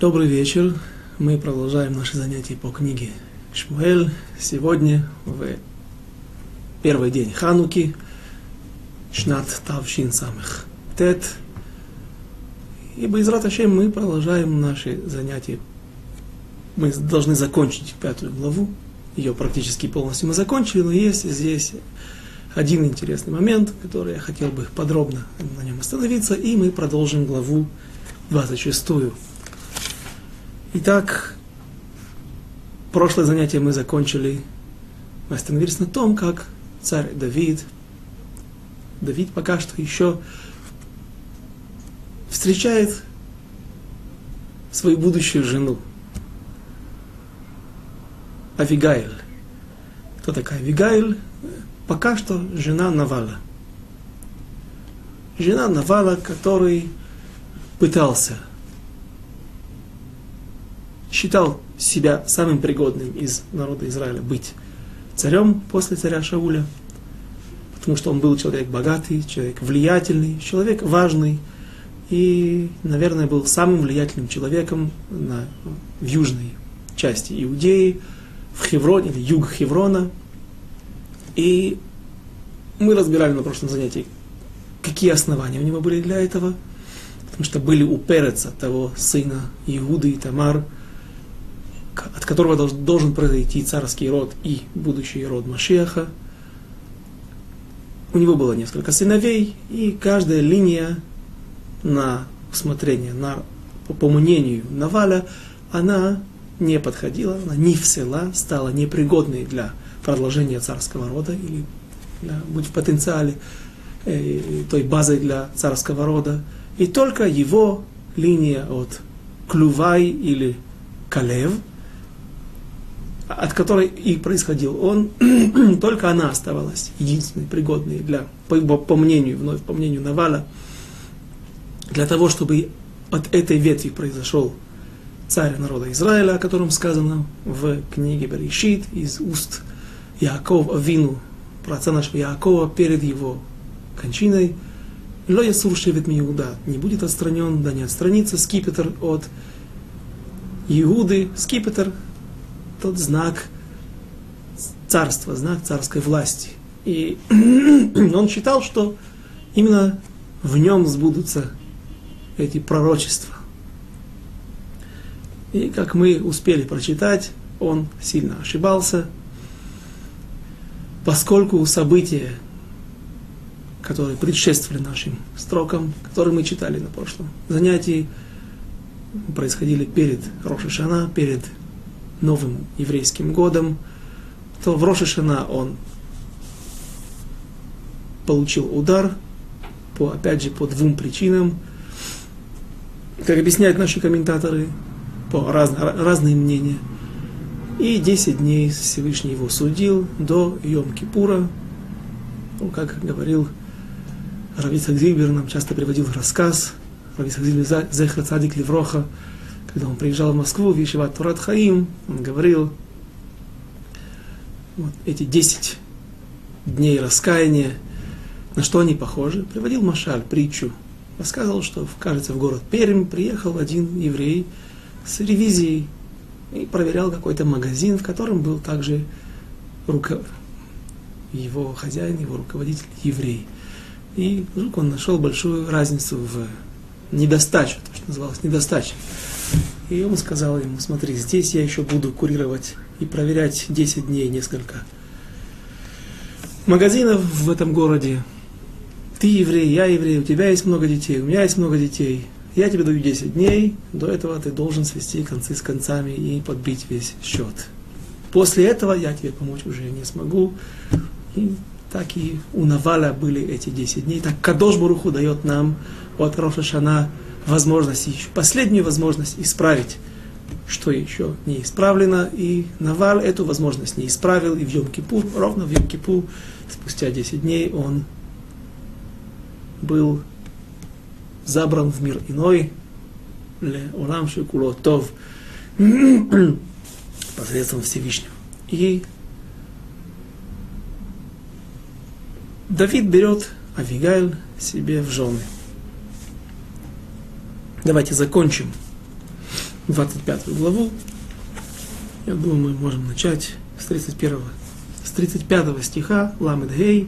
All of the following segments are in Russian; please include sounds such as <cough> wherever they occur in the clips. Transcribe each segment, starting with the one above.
Добрый вечер. Мы продолжаем наши занятия по книге Шмуэль. Сегодня в первый день Хануки, Шнат Тавшин самых Тет. И без Раташем мы продолжаем наши занятия. Мы должны закончить пятую главу. Ее практически полностью мы закончили, но есть здесь один интересный момент, который я хотел бы подробно на нем остановиться, и мы продолжим главу 26. Итак, прошлое занятие мы закончили, мы остановились на том, как царь Давид, Давид пока что еще встречает свою будущую жену, Авигаиль. Кто такая Авигаиль? пока что жена Навала. Жена Навала, который пытался, считал себя самым пригодным из народа Израиля быть царем после царя Шауля, потому что он был человек богатый, человек влиятельный, человек важный, и, наверное, был самым влиятельным человеком на, в южной части Иудеи, в Хевроне, или юг Хеврона – и мы разбирали на прошлом занятии, какие основания у него были для этого. Потому что были у Переца, того сына Иуды и Тамар, от которого должен произойти царский род и будущий род Машеха. У него было несколько сыновей, и каждая линия на усмотрение, на, по, по мнению Наваля, она не подходила, она не всела, стала непригодной для продолжения царского рода, или да, быть в потенциале э, той базой для царского рода. И только его линия от Клювай или Калев, от которой и происходил он, <clears throat> только она оставалась единственной пригодной для, по, по мнению, вновь по мнению Навала, для того, чтобы от этой ветви произошел царь народа Израиля, о котором сказано в книге Берешит из уст Яков Авину, про отца нашего Якова, перед его кончиной, Ло Ясур Шевет Иуда, не будет отстранен, да не отстранится скипетр от Иуды. Скипетр – тот знак царства, знак царской власти. И <clears throat> он считал, что именно в нем сбудутся эти пророчества. И как мы успели прочитать, он сильно ошибался – поскольку события, которые предшествовали нашим строкам, которые мы читали на прошлом занятии, происходили перед Рошишана, перед новым еврейским годом, то в Рошишана он получил удар, по, опять же, по двум причинам. Как объясняют наши комментаторы, по раз, разные мнения – и 10 дней Всевышний его судил до Йом-Кипура. Ну, как говорил Равицак Зильбер, нам часто приводил рассказ. Равицак Зильбер Зехра Цадик Левроха, когда он приезжал в Москву, в Ешеват Турат Хаим, он говорил, вот эти 10 дней раскаяния, на что они похожи, приводил Машаль, притчу. Рассказывал, что, кажется, в город Пермь приехал один еврей с ревизией и проверял какой-то магазин, в котором был также руко... его хозяин, его руководитель еврей. И вдруг он нашел большую разницу в недостачу, то, что называлось недостача. И он сказал ему, смотри, здесь я еще буду курировать и проверять 10 дней несколько магазинов в этом городе. Ты еврей, я еврей, у тебя есть много детей, у меня есть много детей я тебе даю 10 дней, до этого ты должен свести концы с концами и подбить весь счет. После этого я тебе помочь уже не смогу. И так и у Наваля были эти 10 дней. Так Кадош Баруху дает нам от Рошашана возможность, еще последнюю возможность исправить, что еще не исправлено. И Наваль эту возможность не исправил. И в Йом-Кипур, ровно в Йом-Кипур, спустя 10 дней он был забран в мир иной, Улам Шикуло Тов, <clears throat> посредством Всевышнего. И Давид берет Авигайль себе в жены. Давайте закончим 25 главу. Я думаю, мы можем начать с 31 с 35 стиха, Ламед Гей.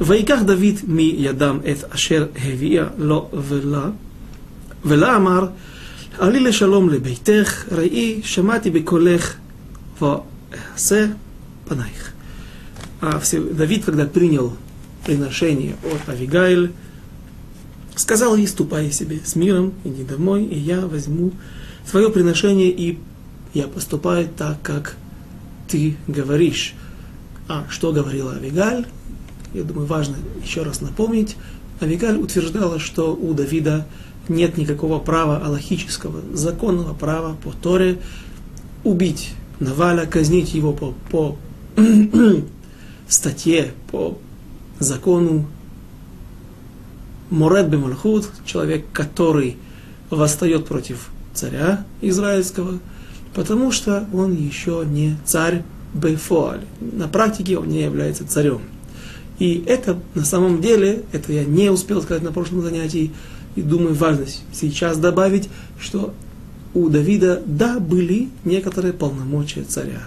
ויקח דוד מידם את אשר הביאה לו ולה, ולה אמר, עלי לשלום לביתך, ראי, שמעתי בקולך, ואעשה панаих. А Давид, когда принял приношение от Авигайль, сказал ей, ступай себе с миром, иди домой, и я возьму твое приношение, и я поступаю так, как ты говоришь. А что говорила Авигаль? Я думаю, важно еще раз напомнить. Авигаль утверждала, что у Давида нет никакого права аллахического, законного права по Торе убить Наваля, казнить его по, по <clears throat> статье, по закону Муред Бемальхут, человек, который восстает против царя израильского, потому что он еще не царь Бейфоаль. На практике он не является царем. И это на самом деле, это я не успел сказать на прошлом занятии, и думаю, важно сейчас добавить, что у Давида, да, были некоторые полномочия царя.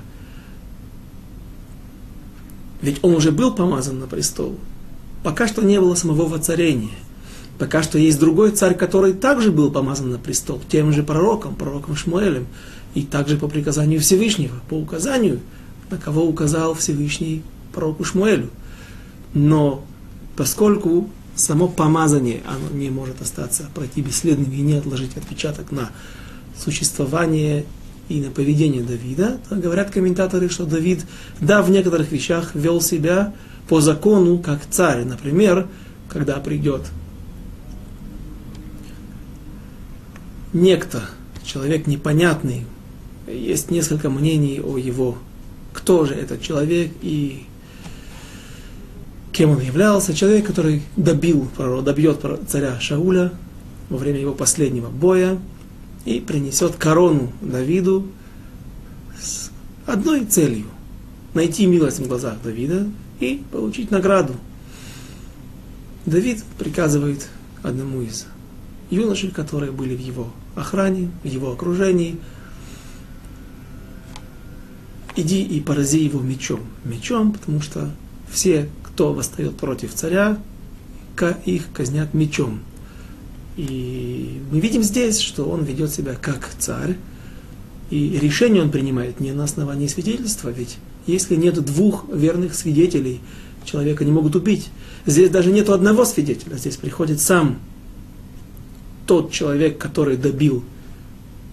Ведь он уже был помазан на престол. Пока что не было самого воцарения. Пока что есть другой царь, который также был помазан на престол, тем же пророком, пророком Шмуэлем, и также по приказанию Всевышнего, по указанию, на кого указал Всевышний пророку Шмуэлю. Но поскольку само помазание, оно не может остаться, пройти бесследным и не отложить отпечаток на существование и на поведение Давида, говорят комментаторы, что Давид, да, в некоторых вещах вел себя по закону как царь. Например, когда придет некто, человек непонятный, есть несколько мнений о его, кто же этот человек и кем он являлся. Человек, который добил, добьет царя Шауля во время его последнего боя и принесет корону Давиду с одной целью – найти милость в глазах Давида и получить награду. Давид приказывает одному из юношей, которые были в его охране, в его окружении, иди и порази его мечом. Мечом, потому что все, кто восстает против царя, их казнят мечом. И мы видим здесь, что он ведет себя как царь, и решение он принимает не на основании свидетельства, ведь если нет двух верных свидетелей, человека не могут убить. Здесь даже нет одного свидетеля, здесь приходит сам тот человек, который добил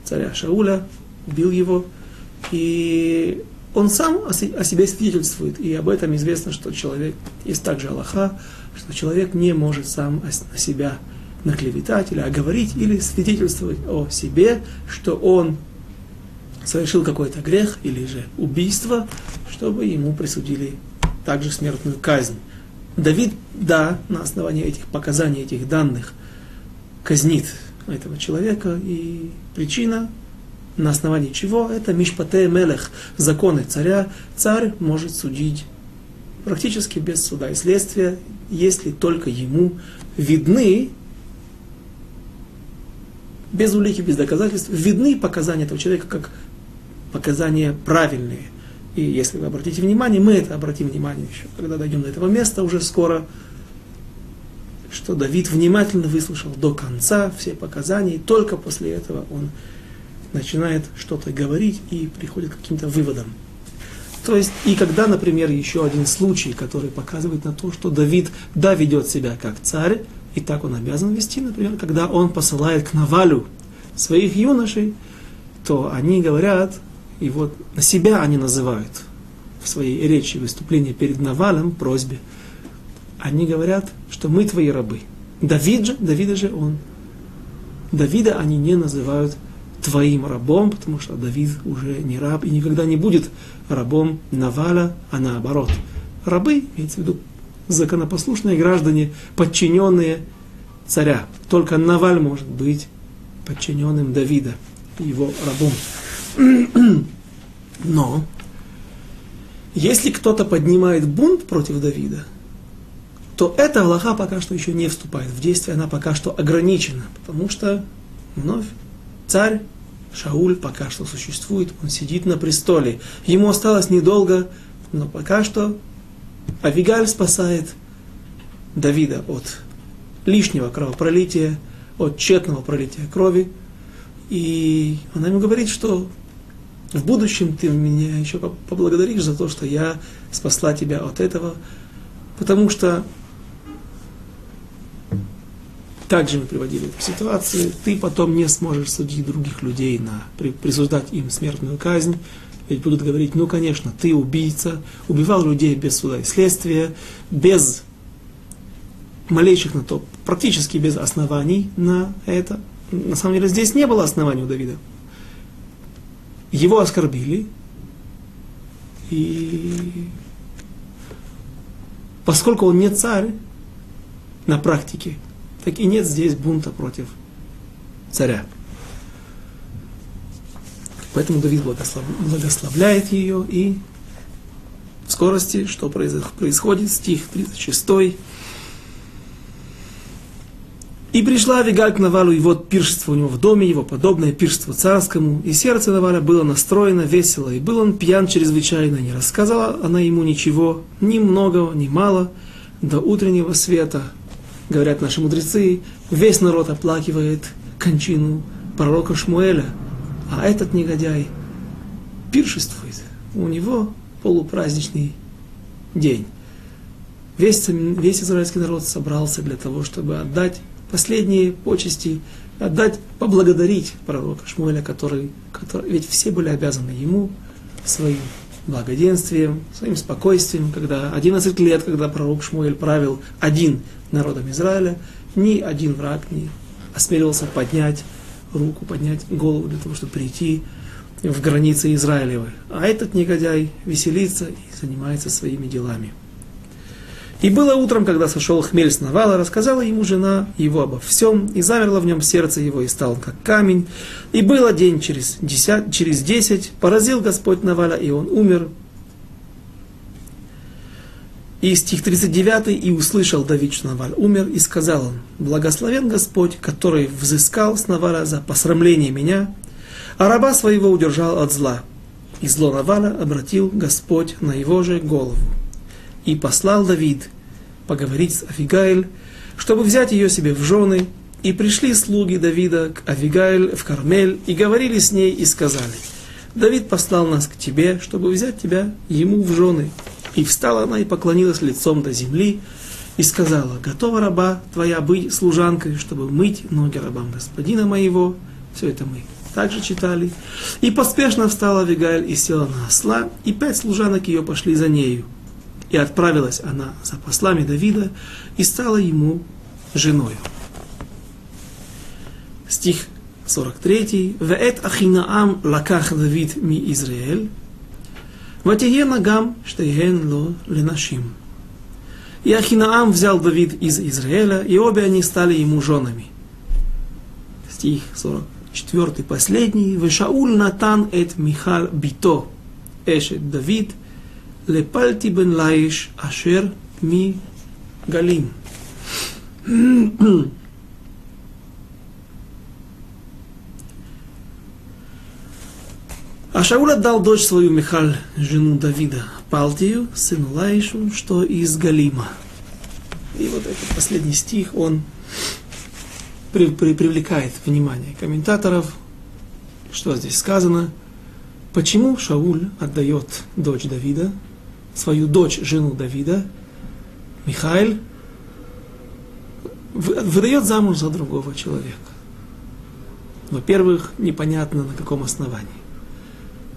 царя Шауля, убил его, и он сам о себе свидетельствует, и об этом известно, что человек, есть также Аллаха, что человек не может сам о себя наклеветать или оговорить, или свидетельствовать о себе, что он совершил какой-то грех или же убийство, чтобы ему присудили также смертную казнь. Давид, да, на основании этих показаний, этих данных, казнит этого человека, и причина, на основании чего, это Мишпате Мелех, законы царя. Царь может судить практически без суда и следствия, если только ему видны, без улики, без доказательств, видны показания этого человека как показания правильные. И если вы обратите внимание, мы это обратим внимание еще, когда дойдем до этого места, уже скоро, что Давид внимательно выслушал до конца все показания, и только после этого он начинает что-то говорить и приходит к каким-то выводам. То есть, и когда, например, еще один случай, который показывает на то, что Давид, да, ведет себя как царь, и так он обязан вести, например, когда он посылает к Навалю своих юношей, то они говорят, и вот на себя они называют в своей речи, выступлении перед Навалем, просьбе, они говорят, что мы твои рабы. Давид же, Давида же он. Давида они не называют твоим рабом, потому что Давид уже не раб и никогда не будет рабом Наваля, а наоборот. Рабы, имеется в виду законопослушные граждане, подчиненные царя. Только Наваль может быть подчиненным Давида, его рабом. Но, если кто-то поднимает бунт против Давида, то эта Аллаха пока что еще не вступает в действие, она пока что ограничена, потому что вновь царь Шауль пока что существует, он сидит на престоле. Ему осталось недолго, но пока что Авигаль спасает Давида от лишнего кровопролития, от тщетного пролития крови. И она ему говорит, что в будущем ты меня еще поблагодаришь за то, что я спасла тебя от этого, потому что также мы приводили эту ситуацию, ты потом не сможешь судить других людей, на, присуждать им смертную казнь, ведь будут говорить, ну, конечно, ты убийца, убивал людей без суда и следствия, без малейших на то, практически без оснований на это. На самом деле здесь не было оснований у Давида. Его оскорбили, и поскольку он не царь на практике, так и нет здесь бунта против царя. Поэтому Давид благослов... благословляет ее, и в скорости, что происходит, стих 36. И пришла Авигаль к Навалу, и вот пиршество у него в доме его, подобное пиршеству царскому, и сердце Наваля было настроено весело, и был он пьян чрезвычайно, не рассказала она ему ничего, ни многого, ни мало, до утреннего света, говорят наши мудрецы, весь народ оплакивает кончину пророка Шмуэля, а этот негодяй пиршествует. У него полупраздничный день. Весь, весь израильский народ собрался для того, чтобы отдать последние почести, отдать, поблагодарить пророка Шмуэля, который, который, ведь все были обязаны ему своим благоденствием, своим спокойствием, когда 11 лет, когда пророк Шмуэль правил один народом Израиля, ни один враг не осмеливался поднять руку, поднять голову для того, чтобы прийти в границы Израилевой. А этот негодяй веселится и занимается своими делами. И было утром, когда сошел хмель с Навала, рассказала ему жена его обо всем, и замерло в нем сердце его, и стал он как камень. И было день через десять, через десять, поразил Господь Наваля, и он умер. И стих 39, и услышал Давид, что Наваль умер, и сказал он, благословен Господь, который взыскал с Наваля за посрамление меня, а раба своего удержал от зла. И зло Наваля обратил Господь на его же голову. И послал Давид поговорить с Авигаиль, чтобы взять ее себе в жены. И пришли слуги Давида к Авигаиль в Кармель и говорили с ней и сказали, Давид послал нас к тебе, чтобы взять тебя ему в жены. И встала она и поклонилась лицом до земли, и сказала, готова раба твоя быть служанкой, чтобы мыть ноги рабам господина моего. Все это мы также читали. И поспешно встала Авигаиль и села на осла, и пять служанок ее пошли за нею. И отправилась она за послами Давида и стала ему женою. Стих 43. Веэт ахинаам лаках Давид ми Израиль. Ватиена гам, штейген ло ленашим. И Ахинаам взял Давид из Израиля, и обе они стали ему женами. Стих 44, последний. Вешауль Натан эт Михал Бито, эшет Давид, лепальти бен лаиш ашер ми галим. А Шауль отдал дочь свою Михаль, жену Давида, Палтию, сыну Лаишу, что из Галима. И вот этот последний стих, он при, при, привлекает внимание комментаторов, что здесь сказано, почему Шауль отдает дочь Давида, свою дочь, жену Давида, Михаил, выдает замуж за другого человека. Во-первых, непонятно на каком основании.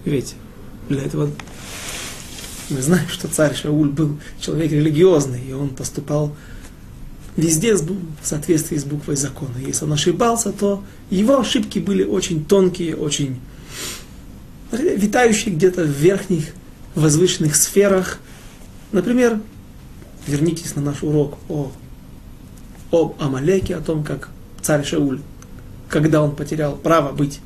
Ведь для этого мы знаем, что царь Шауль был человек религиозный, и он поступал везде в соответствии с буквой закона. Если он ошибался, то его ошибки были очень тонкие, очень витающие где-то в верхних возвышенных сферах. Например, вернитесь на наш урок о, об Амалеке, о том, как царь Шауль, когда он потерял право быть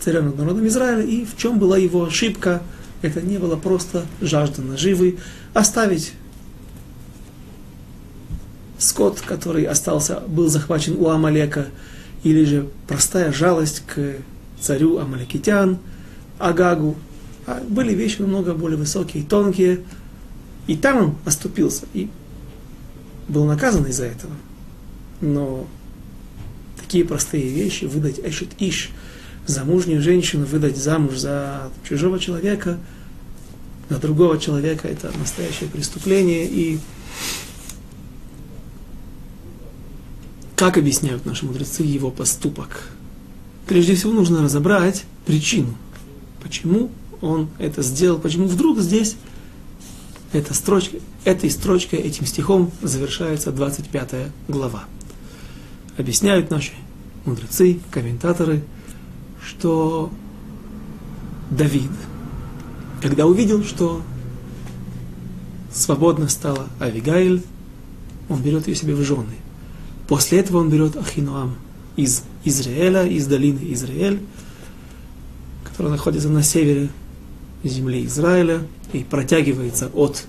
царем над народом Израиля, и в чем была его ошибка. Это не было просто жажда наживы, оставить скот, который остался, был захвачен у Амалека, или же простая жалость к царю Амаликитян, Агагу. А были вещи намного более высокие и тонкие. И там он оступился и был наказан из-за этого. Но такие простые вещи, выдать эшет иш, замужнюю женщину выдать замуж за чужого человека, за другого человека, это настоящее преступление. И как объясняют наши мудрецы его поступок? Прежде всего нужно разобрать причину, почему он это сделал, почему вдруг здесь эта строчка, этой строчкой, этим стихом завершается 25 глава. Объясняют наши мудрецы, комментаторы, что Давид, когда увидел, что свободно стала Авигаиль, он берет ее себе в жены. После этого он берет Ахинуам из Израиля, из долины Израиль, которая находится на севере земли Израиля и протягивается от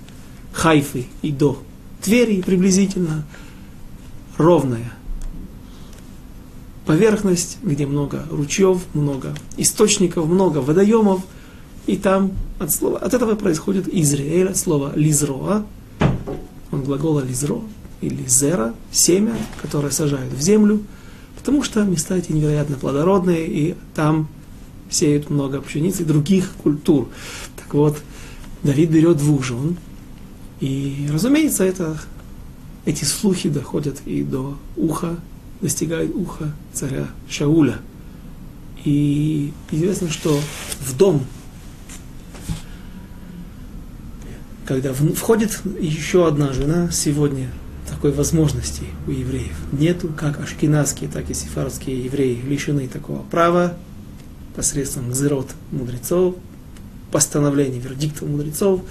Хайфы и до Твери приблизительно ровная поверхность, где много ручьев, много источников, много водоемов, и там от, слова, от этого происходит Израиль, от слова лизроа, он глагола лизро, или зера, семя, которое сажают в землю, потому что места эти невероятно плодородные, и там сеют много пшеницы и других культур. Так вот, Давид берет двух жен, и, разумеется, это, эти слухи доходят и до уха, достигают уха царя Шауля. И известно, что в дом, когда входит еще одна жена, сегодня такой возможности у евреев нету, как ашкенадские, так и сефардские евреи лишены такого права посредством гзерот мудрецов, постановлений, вердиктов мудрецов,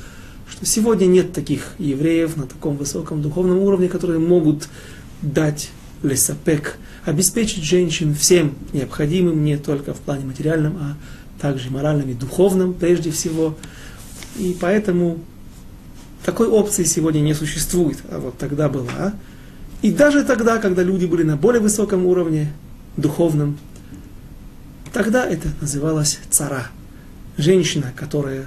что сегодня нет таких евреев на таком высоком духовном уровне, которые могут дать лесапек, обеспечить женщин всем необходимым, не только в плане материальном, а также моральном и духовном прежде всего. И поэтому такой опции сегодня не существует, а вот тогда была. И даже тогда, когда люди были на более высоком уровне, духовном, тогда это называлось цара. Женщина, которая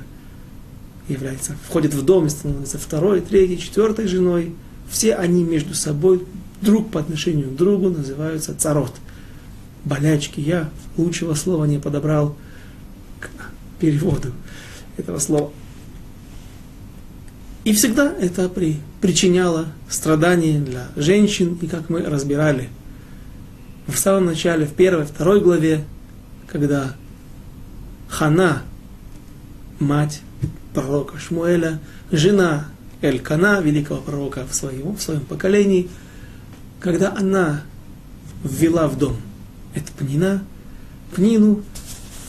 является, входит в дом и становится второй, третьей, четвертой женой, все они между собой, друг по отношению к другу, называются царот. Болячки. Я лучшего слова не подобрал к переводу этого слова. И всегда это при, причиняло страдания для женщин, и как мы разбирали в самом начале, в первой, второй главе, когда Хана, мать пророка Шмуэля, жена Элькана, великого пророка в своем, в своем поколении, когда она ввела в дом эту пнина, пнину,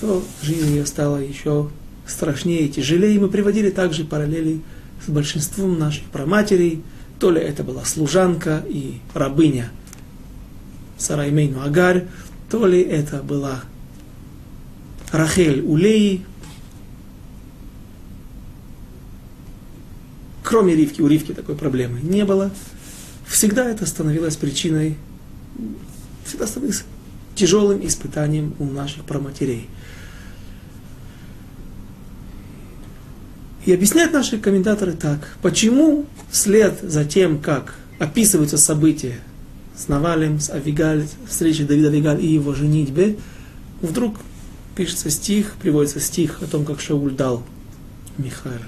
то жизнь ее стала еще страшнее и тяжелее. Мы приводили также параллели с большинством наших праматерей. То ли это была служанка и рабыня Сараймейну Агарь, то ли это была Рахель Улей, Кроме Ривки, у Ривки такой проблемы не было. Всегда это становилось причиной, всегда становилось тяжелым испытанием у наших проматерей. И объясняют наши комментаторы так, почему след за тем, как описываются события с Навалем, с Авигаль, встречи Давида Авигаль и его женитьбе, вдруг пишется стих, приводится стих о том, как Шауль дал Михаил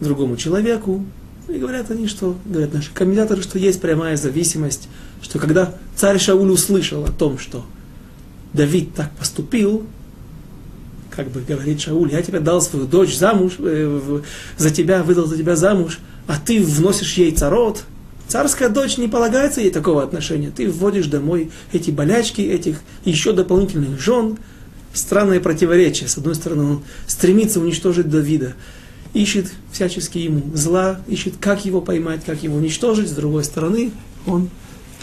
другому человеку. И говорят они, что, говорят наши комментаторы, что есть прямая зависимость, что когда царь Шауль услышал о том, что Давид так поступил, как бы говорит Шауль, я тебе дал свою дочь замуж, э, за тебя, выдал за тебя замуж, а ты вносишь ей царот, Царская дочь не полагается ей такого отношения. Ты вводишь домой эти болячки, этих еще дополнительных жен. Странное противоречие. С одной стороны, он стремится уничтожить Давида ищет всячески ему зла, ищет, как его поймать, как его уничтожить. С другой стороны, он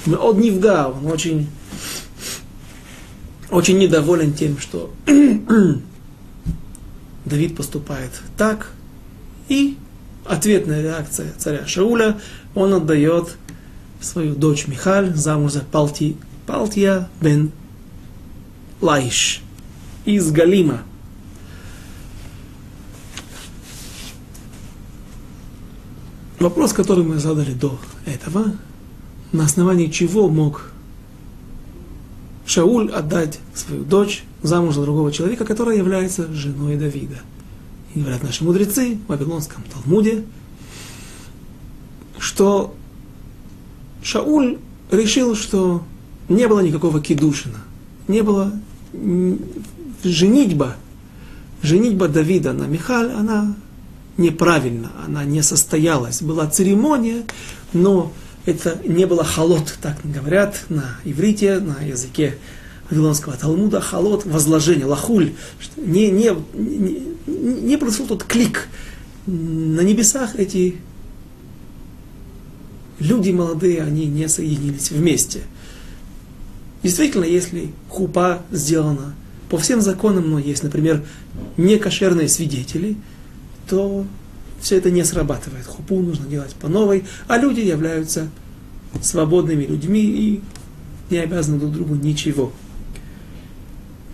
от он очень, очень недоволен тем, что <clears throat> Давид поступает так. И ответная реакция царя Шауля, он отдает свою дочь Михаль замуж за Палти, Палтия бен Лаиш. из Галима. Вопрос, который мы задали до этого, на основании чего мог Шауль отдать свою дочь замуж за другого человека, которая является женой Давида. И говорят наши мудрецы в Вавилонском Талмуде, что Шауль решил, что не было никакого кидушина, не было женитьба, женитьба Давида на Михаль, она неправильно, она не состоялась. Была церемония, но это не было халот, так говорят на иврите, на языке Вавилонского Талмуда, халот, возложение, лахуль, не, не, не, не произошел тот клик. На небесах эти люди молодые, они не соединились вместе. Действительно, если хупа сделана по всем законам, но есть, например, некошерные свидетели – то все это не срабатывает. Хупу нужно делать по новой, а люди являются свободными людьми и не обязаны друг другу ничего.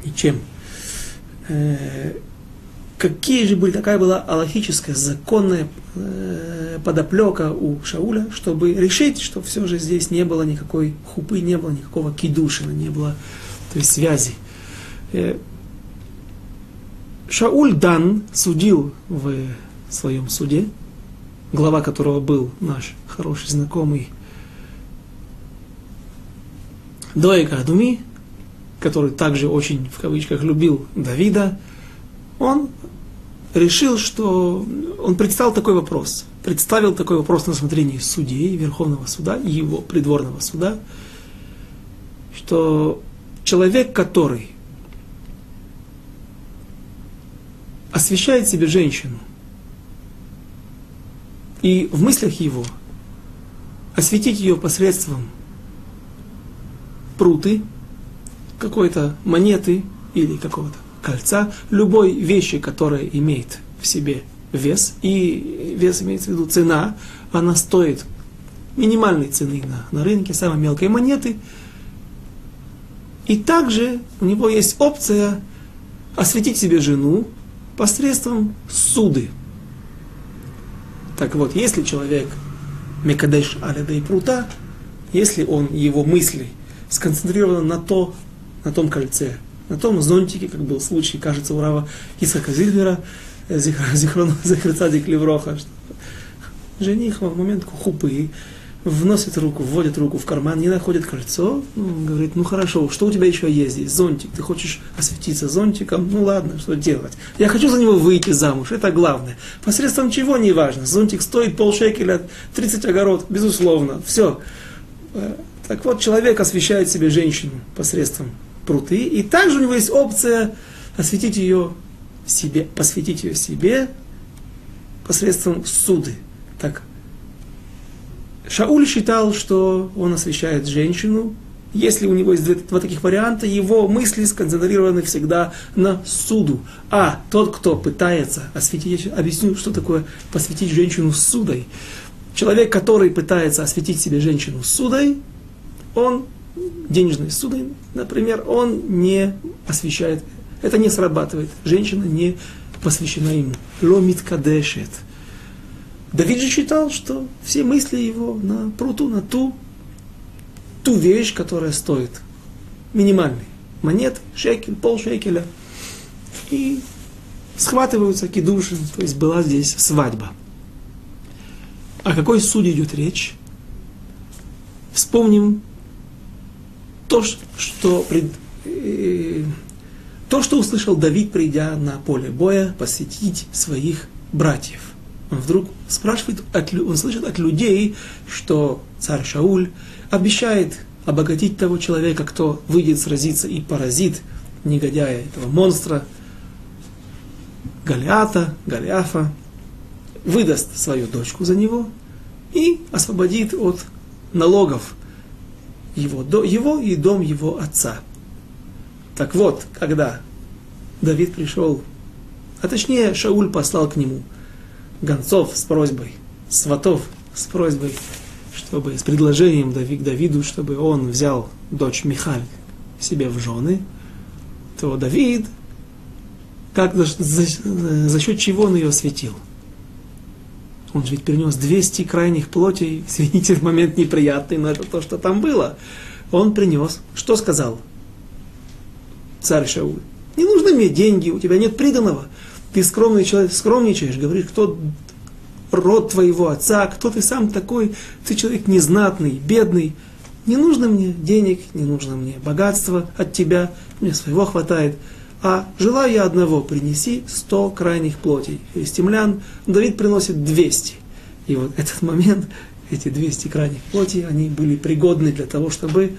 Ничем. Э, какие же были, какая была аллахическая, законная э, подоплека у Шауля, чтобы решить, что все же здесь не было никакой хупы, не было никакого кидушина, не было то есть связи. Шауль Дан судил в своем суде, глава которого был наш хороший знакомый Доек Адуми, который также очень, в кавычках, любил Давида, он решил, что он представил такой вопрос, представил такой вопрос на рассмотрение судей Верховного суда и его придворного суда, что человек, который освещает себе женщину, и в мыслях его осветить ее посредством пруты, какой-то монеты или какого-то кольца, любой вещи, которая имеет в себе вес, и вес имеется в виду цена, она стоит минимальной цены на, на рынке, самой мелкой монеты. И также у него есть опция осветить себе жену посредством суды. Так вот, если человек Мекадеш Алида и Прута, если он, его мысли сконцентрированы на, то, на том кольце, на том зонтике, как был случай, кажется, у Рава Исака Зильвера, <laughs> Зихрона Захрицадик Левроха, жених в момент хупы вносит руку, вводит руку в карман, не находит кольцо, ну, говорит, ну хорошо, что у тебя еще есть здесь? Зонтик, ты хочешь осветиться зонтиком? Ну ладно, что делать? Я хочу за него выйти замуж, это главное. Посредством чего, не важно. Зонтик стоит полшекеля, 30 огород, безусловно, все. Э, так вот, человек освещает себе женщину посредством пруты, и также у него есть опция осветить ее себе, посвятить ее себе посредством суды. Так Шауль считал, что он освещает женщину. Если у него есть два, таких варианта, его мысли сконцентрированы всегда на суду. А тот, кто пытается осветить, объясню, что такое посвятить женщину судой. Человек, который пытается осветить себе женщину судой, он денежной судой, например, он не освещает, это не срабатывает. Женщина не посвящена ему. Ломит кадешет. Давид же считал, что все мысли его на пруту, на ту, ту вещь, которая стоит минимальный монет, шекель, полшекеля. И схватываются кидушин, то есть была здесь свадьба. О какой суде идет речь? Вспомним то, что, пред, э, то, что услышал Давид, придя на поле боя, посетить своих братьев он вдруг спрашивает, он слышит от людей, что царь Шауль обещает обогатить того человека, кто выйдет сразиться и поразит негодяя, этого монстра, Галиата, Галиафа, выдаст свою дочку за него и освободит от налогов его, его и дом его отца. Так вот, когда Давид пришел, а точнее Шауль послал к нему – гонцов с просьбой, сватов с просьбой, чтобы с предложением Давид, Давиду, чтобы он взял дочь Михаль себе в жены, то Давид как, за, за, за счет чего он ее осветил? Он же ведь перенес 200 крайних плотей, <laughs> извините, момент неприятный, но это то, что там было. Он принес, что сказал царь Шауль? Не нужны мне деньги, у тебя нет приданного. Ты скромный человек, скромничаешь, говоришь, кто род твоего отца, кто ты сам такой, ты человек незнатный, бедный. Не нужно мне денег, не нужно мне богатства от тебя, мне своего хватает. А желаю я одного, принеси сто крайних плотей. Филистимлян Давид приносит 200. И вот этот момент, эти 200 крайних плотей, они были пригодны для того, чтобы,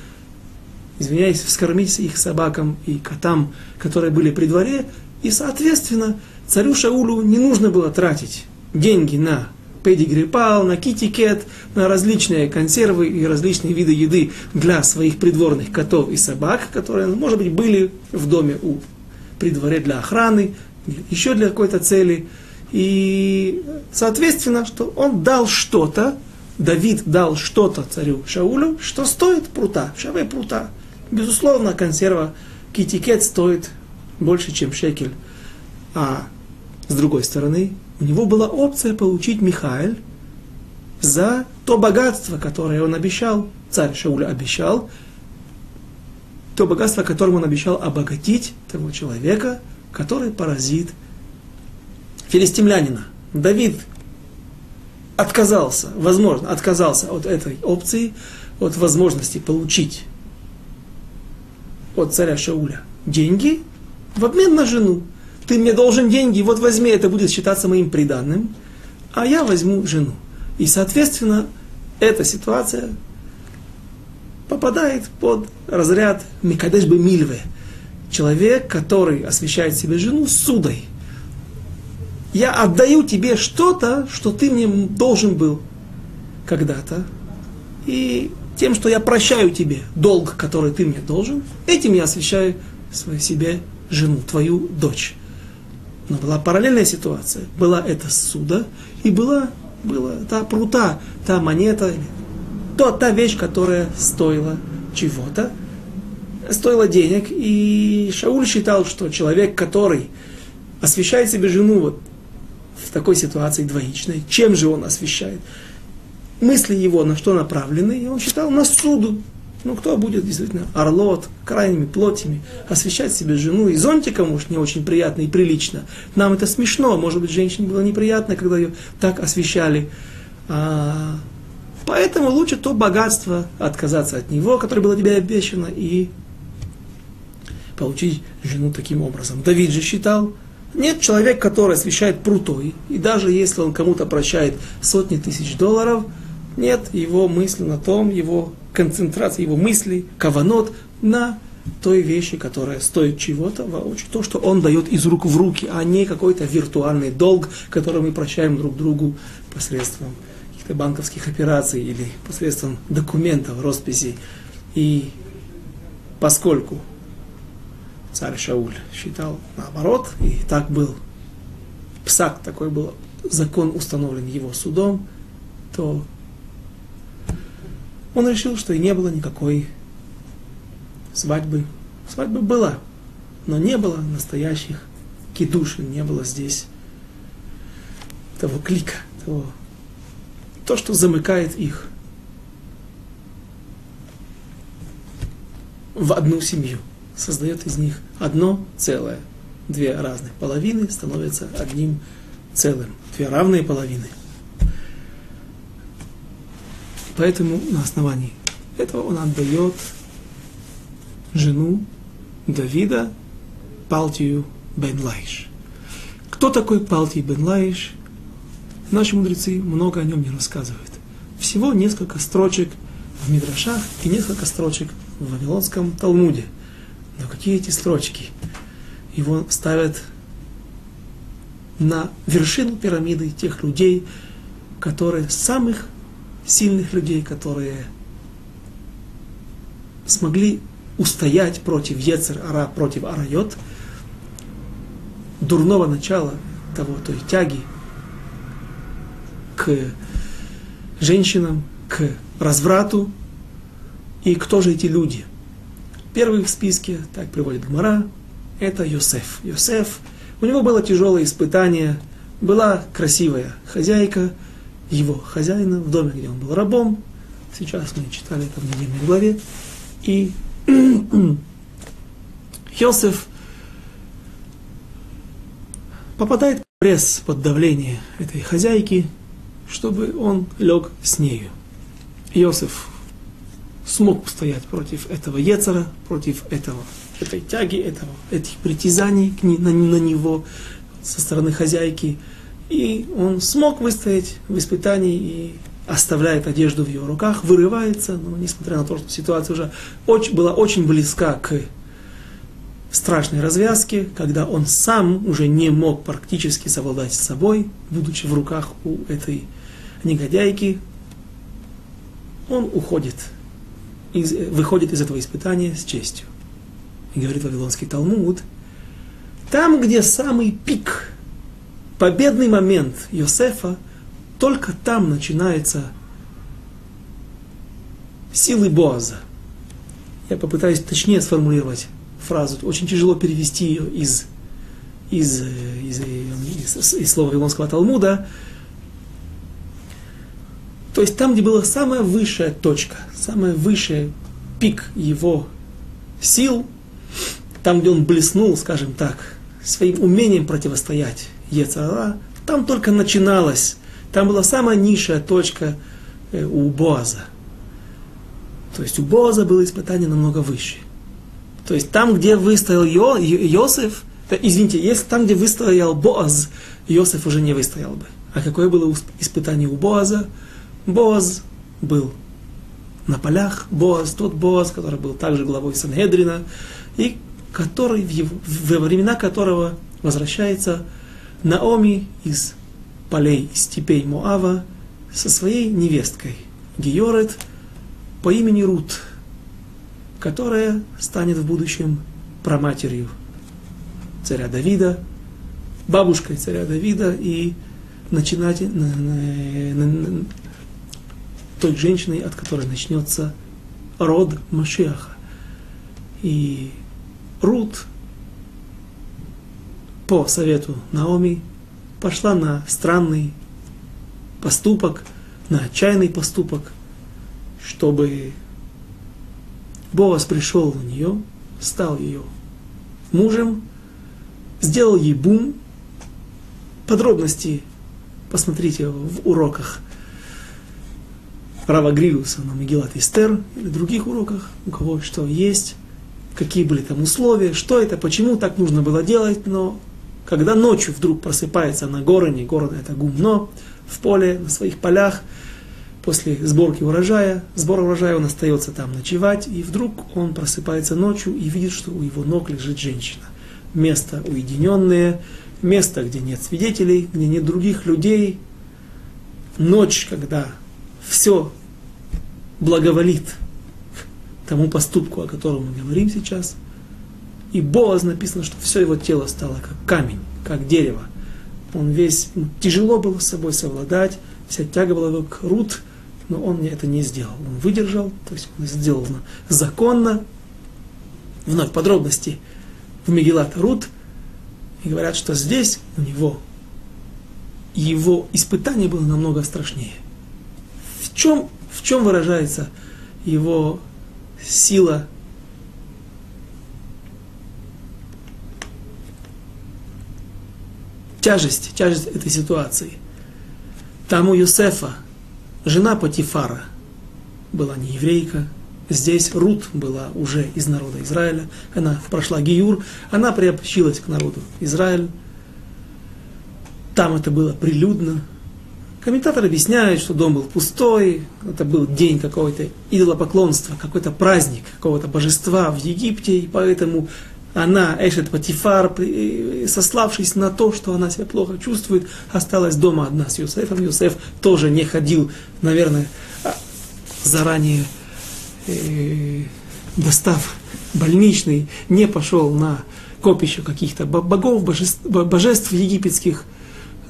извиняюсь, вскормить их собакам и котам, которые были при дворе. И, соответственно, царю Шаулу не нужно было тратить деньги на педигрипал, на китикет, на различные консервы и различные виды еды для своих придворных котов и собак, которые, может быть, были в доме у при дворе для охраны, еще для какой-то цели. И, соответственно, что он дал что-то, Давид дал что-то царю Шаулю, что стоит прута, шаве прута. Безусловно, консерва китикет стоит больше, чем шекель. А с другой стороны, у него была опция получить Михаэль за то богатство, которое он обещал, царь Шауля обещал, то богатство, которым он обещал обогатить того человека, который поразит филистимлянина. Давид отказался, возможно, отказался от этой опции, от возможности получить от царя Шауля деньги в обмен на жену. Ты мне должен деньги, вот возьми, это будет считаться моим приданным, а я возьму жену. И, соответственно, эта ситуация попадает под разряд Микадеш бы Мильве. Человек, который освещает себе жену судой. Я отдаю тебе что-то, что ты мне должен был когда-то. И тем, что я прощаю тебе долг, который ты мне должен, этим я освещаю свою себе жену, твою дочь. Но была параллельная ситуация. Была эта суда, и была, была та прута, та монета, то, та вещь, которая стоила чего-то, стоила денег, и Шауль считал, что человек, который освещает себе жену вот в такой ситуации двоичной, чем же он освещает? Мысли его на что направлены, и он считал на суду. Ну, кто будет действительно орлот, крайними плотями, освещать себе жену, и зонтиком уж не очень приятно и прилично. Нам это смешно, может быть, женщине было неприятно, когда ее так освещали. А, Поэтому лучше то богатство отказаться от него, которое было тебе обещано, и получить жену таким образом. Давид же считал, нет человек, который освещает прутой, и даже если он кому-то прощает сотни тысяч долларов, нет его мысли на том, его концентрация, его мысли, каванот на той вещи, которая стоит чего-то, то, что он дает из рук в руки, а не какой-то виртуальный долг, который мы прощаем друг другу посредством каких-то банковских операций или посредством документов, росписей. И поскольку царь Шауль считал наоборот, и так был псак, такой был закон установлен его судом, то он решил, что и не было никакой свадьбы. Свадьба была, но не было настоящих кидушин, не было здесь того клика, того то, что замыкает их в одну семью, создает из них одно целое. Две разных половины становятся одним целым. Две равные половины. Поэтому на основании этого он отдает жену Давида Палтию бен Лаиш. Кто такой Палтий бен Лаиш? Наши мудрецы много о нем не рассказывают. Всего несколько строчек в Мидрашах и несколько строчек в Вавилонском Талмуде. Но какие эти строчки? Его ставят на вершину пирамиды тех людей, которые, самых сильных людей, которые смогли устоять против Ецер Ара, против Арайот, дурного начала того, той тяги, к женщинам, к разврату. И кто же эти люди? Первый в списке, так приводит Гмара, это Йосеф. Йосеф У него было тяжелое испытание, была красивая хозяйка, его хозяина в доме, где он был рабом. Сейчас мы читали это в недельной главе. И <clears throat> Йосеф попадает в пресс под давление этой хозяйки, чтобы он лег с нею. Иосиф смог постоять против этого Ецера, против этого, этой тяги, этого, этих притязаний на, на него со стороны хозяйки. И он смог выстоять в испытании и оставляет одежду в ее руках, вырывается, но несмотря на то, что ситуация уже очень, была очень близка к страшной развязке, когда он сам уже не мог практически совладать с собой, будучи в руках у этой негодяйки, он уходит, из, выходит из этого испытания с честью. И говорит Вавилонский Талмуд, там, где самый пик, победный момент Йосефа, только там начинается силы Боаза. Я попытаюсь точнее сформулировать фразу. Очень тяжело перевести ее из, из, из, из, из слова Вавилонского Талмуда. То есть там, где была самая высшая точка, самая высшая пик его сил, там, где он блеснул, скажем так, своим умением противостоять Ецара, там только начиналось, там была самая низшая точка э, у Боаза. То есть у Боаза было испытание намного выше. То есть там, где выстоял Йо, Йосиф, да, извините, если там, где выстоял Боаз, Йосиф уже не выстоял бы. А какое было испытание у Боаза? Боаз был на полях, Боаз, тот Боаз, который был также главой Сангедрина, и который, в, его, во времена которого возвращается Наоми из полей, из степей Моава со своей невесткой Георет по имени Рут, которая станет в будущем проматерью царя Давида, бабушкой царя Давида и начинать на, на, на, на, той женщиной, от которой начнется род Машиаха. И Рут по совету Наоми пошла на странный поступок, на отчаянный поступок, чтобы Боас пришел на нее, стал ее мужем, сделал ей бум. Подробности посмотрите в уроках Рава Гриуса на Мегилат Истер или других уроках, у кого что есть, какие были там условия, что это, почему так нужно было делать, но когда ночью вдруг просыпается на гороне, город это гумно, в поле, на своих полях, после сборки урожая, сбора урожая он остается там ночевать, и вдруг он просыпается ночью и видит, что у его ног лежит женщина. Место уединенное, место, где нет свидетелей, где нет других людей. Ночь, когда все благоволит тому поступку, о котором мы говорим сейчас. И Боаз написано, что все его тело стало как камень, как дерево. Он весь, тяжело было с собой совладать, вся тяга была к Рут, но он это не сделал. Он выдержал, то есть он сделал законно. Вновь подробности в Мегилат Рут. И говорят, что здесь у него его испытание было намного страшнее. В чем, в чем выражается его сила тяжесть, тяжесть этой ситуации. Там у Юсефа Жена Патифара была не еврейка, здесь Рут была уже из народа Израиля, она прошла Гиюр, она приобщилась к народу Израиль. Там это было прилюдно. Комментаторы объясняют, что дом был пустой, это был день какого-то идолопоклонства, какой-то праздник какого-то божества в Египте, и поэтому она, Эшет Патифар, сославшись на то, что она себя плохо чувствует, осталась дома одна с Юсефом. Юсеф тоже не ходил, наверное, а, заранее э, достав больничный, не пошел на копище каких-то богов, божеств, божеств египетских.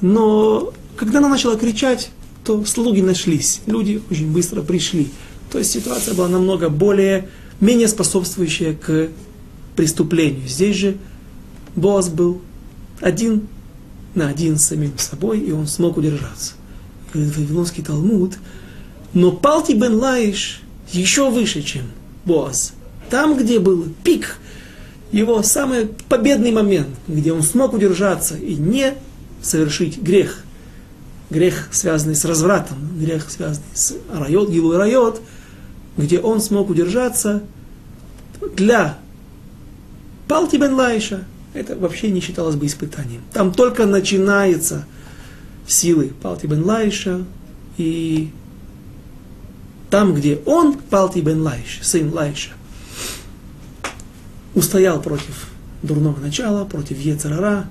Но когда она начала кричать, то слуги нашлись, люди очень быстро пришли. То есть ситуация была намного более, менее способствующая к преступлению. Здесь же Боаз был один на один с самим собой, и он смог удержаться. Говорит Вавилонский Талмуд, но Палти бен Лаиш еще выше, чем Боаз. Там, где был пик, его самый победный момент, где он смог удержаться и не совершить грех, грех, связанный с развратом, грех, связанный с райот, гилу райот, где он смог удержаться для Палти бен Лайша, это вообще не считалось бы испытанием. Там только начинается силы Палти бен Лайша, и там, где он, Палти бен Лайш, сын Лайша, устоял против дурного начала, против Ецарара,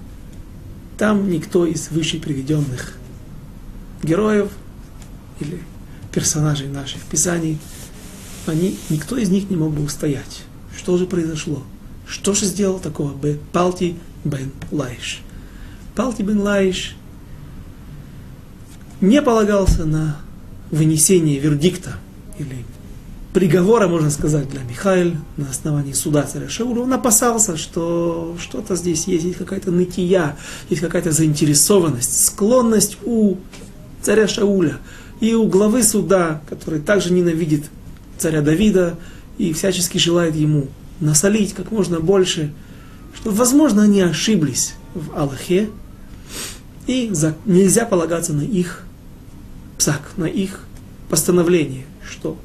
там никто из выше приведенных героев или персонажей наших писаний, они, никто из них не мог бы устоять. Что же произошло? Что же сделал такого Б? Палти бен Лайш? Палти бен Лайш не полагался на вынесение вердикта или приговора, можно сказать, для Михаила на основании суда царя Шауля, он опасался, что что-то здесь есть, есть какая-то нытия, есть какая-то заинтересованность, склонность у царя Шауля и у главы суда, который также ненавидит царя Давида и всячески желает ему насолить как можно больше, что, возможно, они ошиблись в Аллахе, и за, нельзя полагаться на их псак, на их постановление, что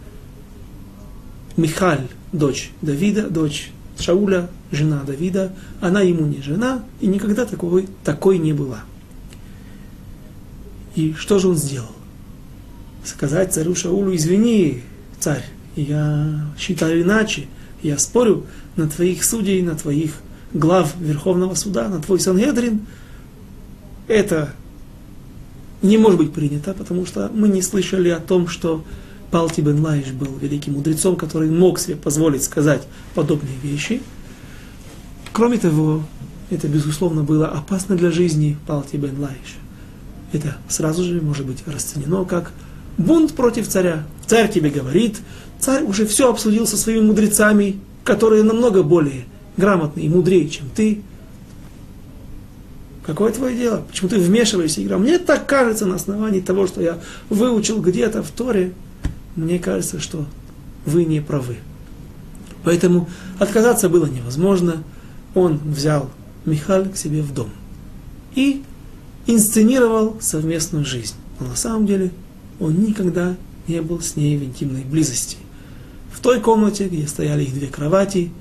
Михаль, дочь Давида, дочь Шауля, жена Давида, она ему не жена, и никогда такой, такой не была. И что же он сделал? Сказать царю Шаулу, извини, царь, я считаю иначе, я спорю на твоих судей, на твоих глав Верховного Суда, на твой Сангедрин. Это не может быть принято, потому что мы не слышали о том, что Палти бен Лаиш был великим мудрецом, который мог себе позволить сказать подобные вещи. Кроме того, это, безусловно, было опасно для жизни Палти бен Лаиша. Это сразу же может быть расценено как бунт против царя. Царь тебе говорит, царь уже все обсудил со своими мудрецами, которые намного более грамотные и мудрее, чем ты. Какое твое дело? Почему ты вмешиваешься и Мне так кажется на основании того, что я выучил где-то в Торе, мне кажется, что вы не правы. Поэтому отказаться было невозможно. Он взял Михаль к себе в дом и инсценировал совместную жизнь. Но на самом деле он никогда не был с ней в интимной близости. В той комнате, где стояли их две кровати,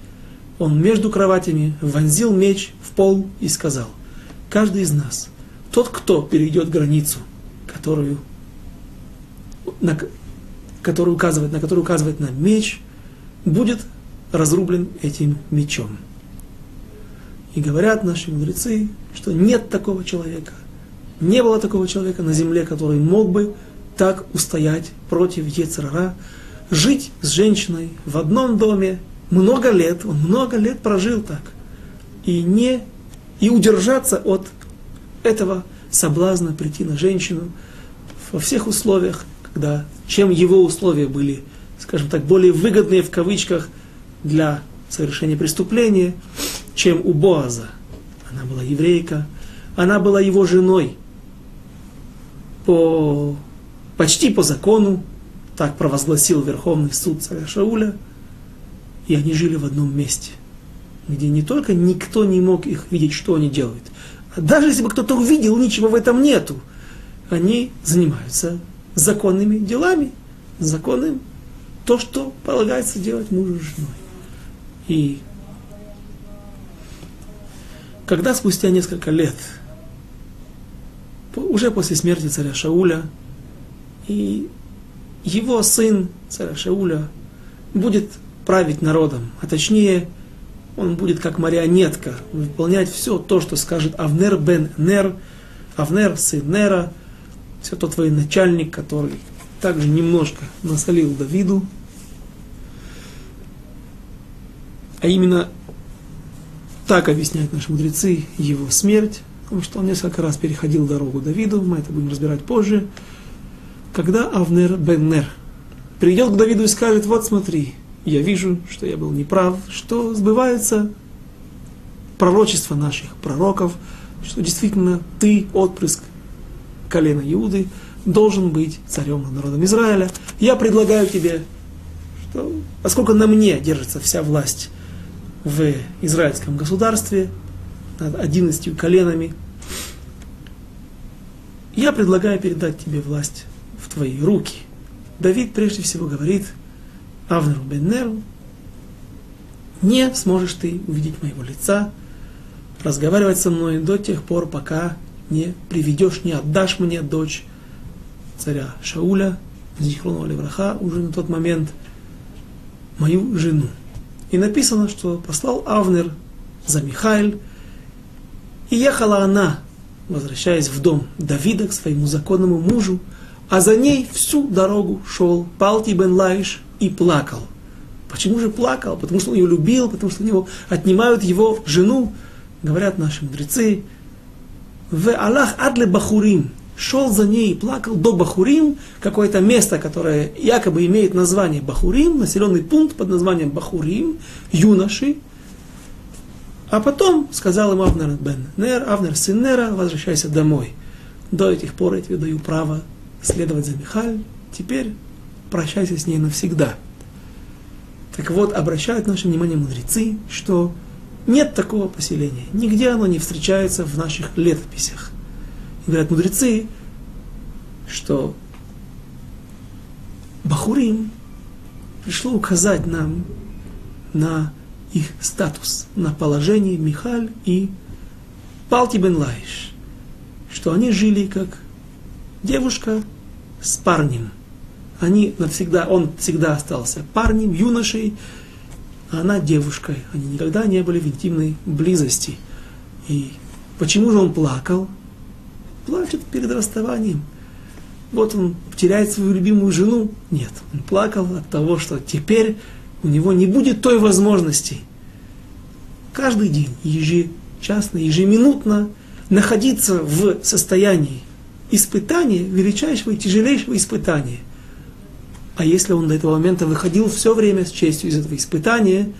он между кроватями вонзил меч в пол и сказал, каждый из нас, тот, кто перейдет границу, которую, на, который указывает, на который указывает на меч, будет разрублен этим мечом. И говорят наши мудрецы, что нет такого человека, не было такого человека на земле, который мог бы так устоять против Ецерара, жить с женщиной в одном доме много лет, он много лет прожил так, и не и удержаться от этого соблазна прийти на женщину во всех условиях, когда чем его условия были, скажем так, более выгодные в кавычках для совершения преступления, чем у Боаза. Она была еврейка, она была его женой по, почти по закону, так провозгласил Верховный суд царя Шауля, и они жили в одном месте, где не только никто не мог их видеть, что они делают, а даже если бы кто-то увидел, ничего в этом нету. Они занимаются законными делами, законным, то, что полагается делать мужу с женой. И когда спустя несколько лет, уже после смерти царя Шауля, и его сын, царя Шауля, будет править народом, а точнее, он будет как марионетка, выполнять все то, что скажет Авнер бен Нер, Авнер сын Нера, все тот военачальник, который также немножко насолил Давиду, а именно так объясняют наши мудрецы его смерть, потому что он несколько раз переходил дорогу Давиду, мы это будем разбирать позже, когда Авнер бен Нер придет к Давиду и скажет, вот смотри, я вижу, что я был неправ, что сбывается пророчество наших пророков, что действительно ты, отпрыск колена Иуды, должен быть царем над народом Израиля. Я предлагаю тебе, что поскольку на мне держится вся власть в израильском государстве, над одиннадцатью коленами, я предлагаю передать тебе власть твои руки. Давид прежде всего говорит Авнеру Беннеру, не сможешь ты увидеть моего лица, разговаривать со мной до тех пор, пока не приведешь, не отдашь мне дочь царя Шауля, Зихрону Левраха, уже на тот момент мою жену. И написано, что послал Авнер за Михаил, и ехала она, возвращаясь в дом Давида к своему законному мужу, а за ней всю дорогу шел Палти бен Лаиш и плакал. Почему же плакал? Потому что он ее любил, потому что у него отнимают его жену, говорят наши мудрецы. В Аллах адле Бахурим шел за ней и плакал до Бахурим, какое-то место, которое якобы имеет название Бахурим, населенный пункт под названием Бахурим, юноши. А потом сказал ему Авнер бен Нер, Авнер сын Нера, возвращайся домой. До этих пор я тебе даю право следовать за Михаль, теперь прощайся с ней навсегда. Так вот, обращают наше внимание мудрецы, что нет такого поселения. Нигде оно не встречается в наших летописях. И говорят мудрецы, что Бахурим пришло указать нам на их статус, на положение Михаль и Палти бен Лаиш, что они жили как девушка с парнем. Они навсегда, он всегда остался парнем, юношей, а она девушкой. Они никогда не были в интимной близости. И почему же он плакал? Плачет перед расставанием. Вот он теряет свою любимую жену. Нет, он плакал от того, что теперь у него не будет той возможности каждый день, ежечасно, ежеминутно находиться в состоянии испытания, величайшего и тяжелейшего испытания – а если он до этого момента выходил все время с честью из этого испытания,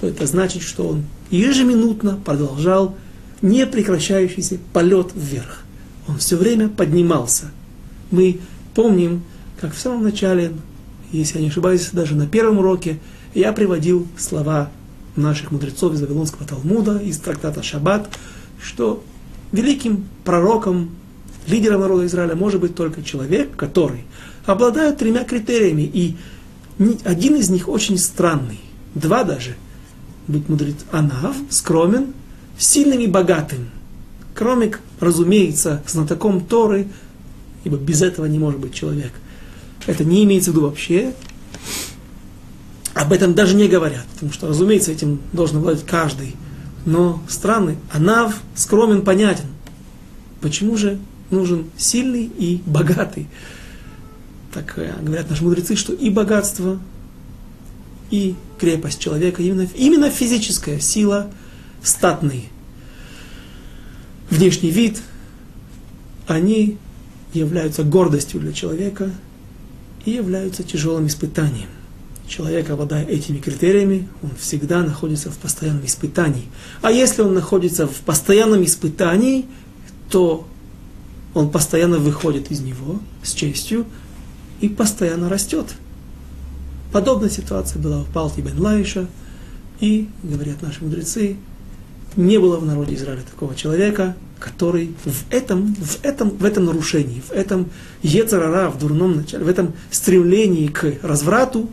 то это значит, что он ежеминутно продолжал непрекращающийся полет вверх. Он все время поднимался. Мы помним, как в самом начале, если я не ошибаюсь, даже на первом уроке, я приводил слова наших мудрецов из Вавилонского Талмуда, из трактата Шаббат, что великим пророком, лидером народа Израиля может быть только человек, который обладают тремя критериями, и один из них очень странный, два даже. Быть мудрец Анав, скромен, сильным и богатым. Кроме, разумеется, знатоком Торы, ибо без этого не может быть человек. Это не имеется в виду вообще. Об этом даже не говорят, потому что, разумеется, этим должен обладать каждый. Но странный, Анав скромен, понятен. Почему же нужен сильный и богатый? так э, говорят наши мудрецы, что и богатство, и крепость человека, именно, именно физическая сила, статный внешний вид, они являются гордостью для человека и являются тяжелым испытанием. Человек, обладая этими критериями, он всегда находится в постоянном испытании. А если он находится в постоянном испытании, то он постоянно выходит из него с честью, и постоянно растет. Подобная ситуация была в Палти бен Лаиша, и, говорят наши мудрецы, не было в народе Израиля такого человека, который в этом, в этом, в этом нарушении, в этом ецарара, в дурном начале, в этом стремлении к разврату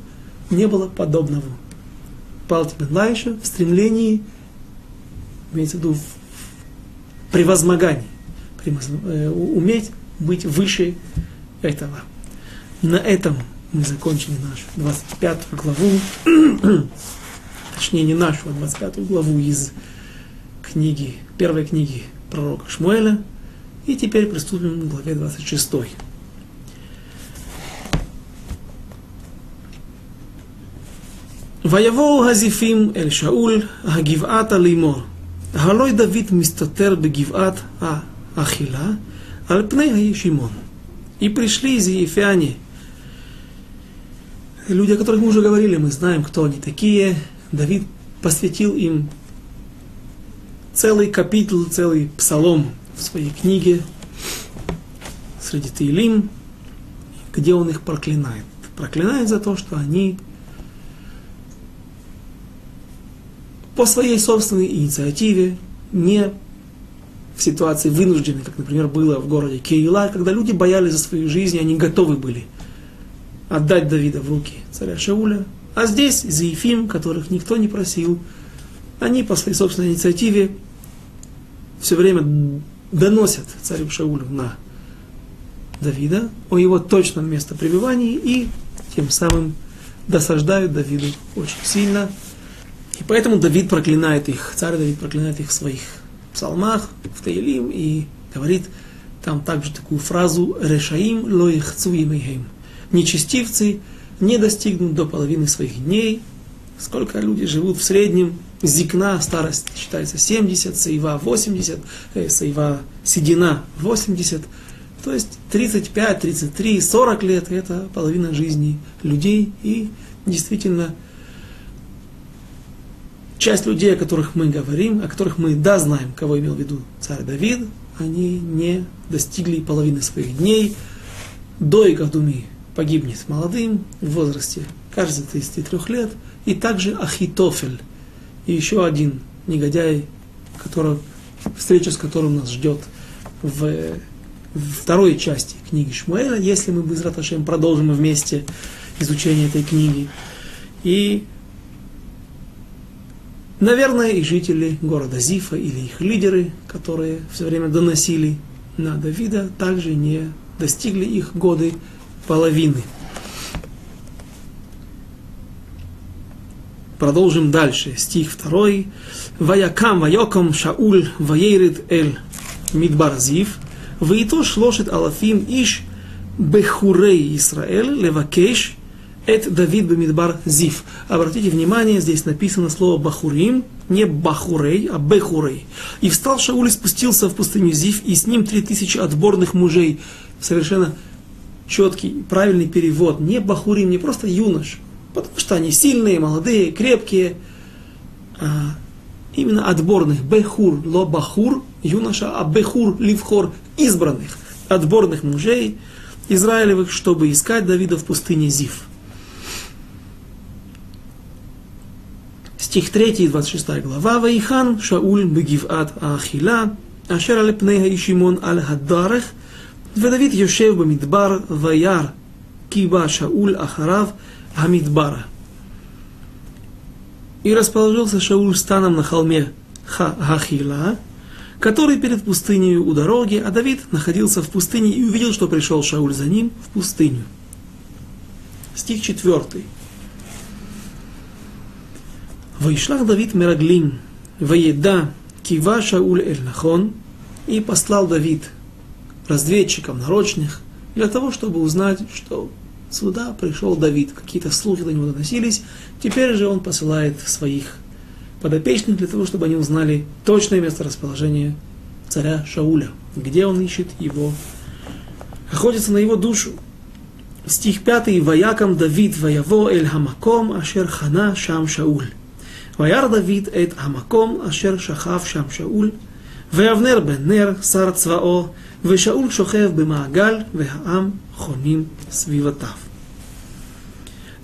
не было подобного. Палти бен Лаиша в стремлении, имеется в виду в превозмогании, уметь быть выше этого. На этом мы закончили нашу 25 главу, <clears throat> точнее не нашу, а 25 главу из книги, первой книги пророка Шмуэля. И теперь приступим к главе 26. ויבואו הזיפים אל שאול הגבעתה לאמור, הלוי דוד מסתתר בגבעת Ахила, Альпнега и Шимон. И пришли из зиефяне, люди, о которых мы уже говорили, мы знаем, кто они такие. Давид посвятил им целый капитл, целый псалом в своей книге среди Тилим, где он их проклинает. Проклинает за то, что они по своей собственной инициативе не в ситуации вынужденной, как, например, было в городе Кейла, когда люди боялись за свою жизнь, и они готовы были отдать Давида в руки царя Шауля. А здесь Зеефим, которых никто не просил, они по своей собственной инициативе все время доносят царю Шаулю на Давида о его точном местопребывании и тем самым досаждают Давиду очень сильно. И поэтому Давид проклинает их, царь Давид проклинает их своих псалмах, в Таилим, и говорит там также такую фразу «Решаим лоихцу имейхем». Нечестивцы не достигнут до половины своих дней. Сколько люди живут в среднем? Зикна, старость считается 70, Саива 80, э, Саива седина 80. То есть 35, 33, 40 лет – это половина жизни людей. И действительно, часть людей, о которых мы говорим, о которых мы да знаем, кого имел в виду царь Давид, они не достигли половины своих дней. До Игадуми погибнет молодым в возрасте, кажется, 33 лет. И также Ахитофель, и еще один негодяй, который, встреча с которым нас ждет в второй части книги Шмуэля, если мы без Раташем продолжим вместе изучение этой книги. И, Наверное, и жители города Зифа или их лидеры, которые все время доносили на Давида, также не достигли их годы половины. Продолжим дальше. Стих 2. Ваякам, ваякам, шауль, ваерит эль, мидбар зив, ваитош лошит алафим иш, бехурей Исраэль, левакеш, Эт Давид Бамидбар Зив. Обратите внимание, здесь написано слово Бахурим, не Бахурей, а Бехурей. И встал Шауль и спустился в пустыню Зив, и с ним три тысячи отборных мужей. Совершенно четкий, правильный перевод. Не Бахурим, не просто юнош. Потому что они сильные, молодые, крепкие. А именно отборных. Бехур, ло Бахур, юноша, а Бехур, Ливхор, избранных. Отборных мужей Израилевых, чтобы искать Давида в пустыне Зив. Стих 3, 26 глава. Ваихан Шауль бегиват Ахила, אשר על פני האישימון על הדרך, ודוד יושב במדבר, וירא כי בא שאול אחריו המדברה. И расположился Шауль станом на холме Хахила, который перед пустыней у дороги, а Давид находился в пустыне и увидел, что пришел Шауль за ним в пустыню. Стих 4. Вайшлах Давид Мераглим, Ваеда Кива Шауль Эль Нахон, и послал Давид разведчикам нарочных для того, чтобы узнать, что сюда пришел Давид. Какие-то слухи до него доносились. Теперь же он посылает своих подопечных для того, чтобы они узнали точное место расположения царя Шауля, где он ищет его, охотится на его душу. Стих 5. «Ваякам Давид ваяво эль хамаком ашер хана шам Шауль». וירא דוד את המקום אשר שכב שם שאול, ואבנר בן נר שר צבאו, ושאול שוכב במעגל, והעם חונים סביבתיו.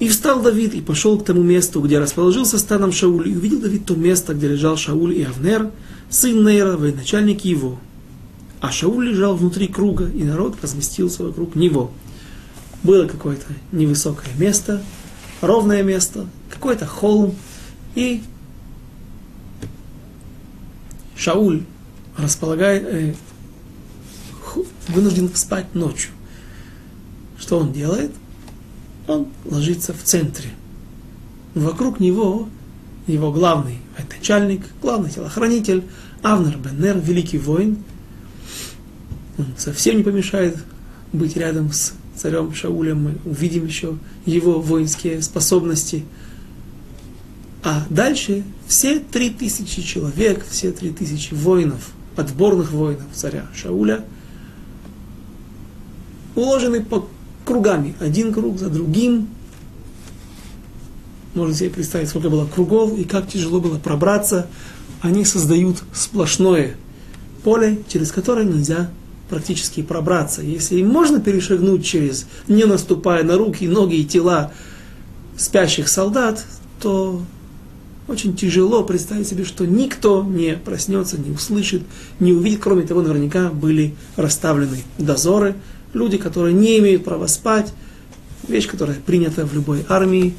И встал Давид и пошел к тому месту, где расположился станом Шауль, и увидел Давид то место, где лежал Шауль и Авнер, сын Нейра, военачальник его. А Шауль лежал внутри круга, и народ разместился вокруг него. Было какое-то невысокое место, ровное место, какой-то холм, и Шауль располагает, э, вынужден спать ночью. Что он делает? он ложится в центре. Вокруг него его главный начальник, главный телохранитель, Авнер Беннер, великий воин. Он совсем не помешает быть рядом с царем Шаулем. Мы увидим еще его воинские способности. А дальше все три тысячи человек, все три тысячи воинов, отборных воинов царя Шауля, уложены по кругами, один круг за другим. Можно себе представить, сколько было кругов и как тяжело было пробраться они создают сплошное поле, через которое нельзя практически пробраться. Если им можно перешагнуть через, не наступая на руки, ноги и тела спящих солдат, то очень тяжело представить себе, что никто не проснется, не услышит, не увидит. Кроме того, наверняка были расставлены дозоры, люди, которые не имеют права спать, вещь, которая принята в любой армии,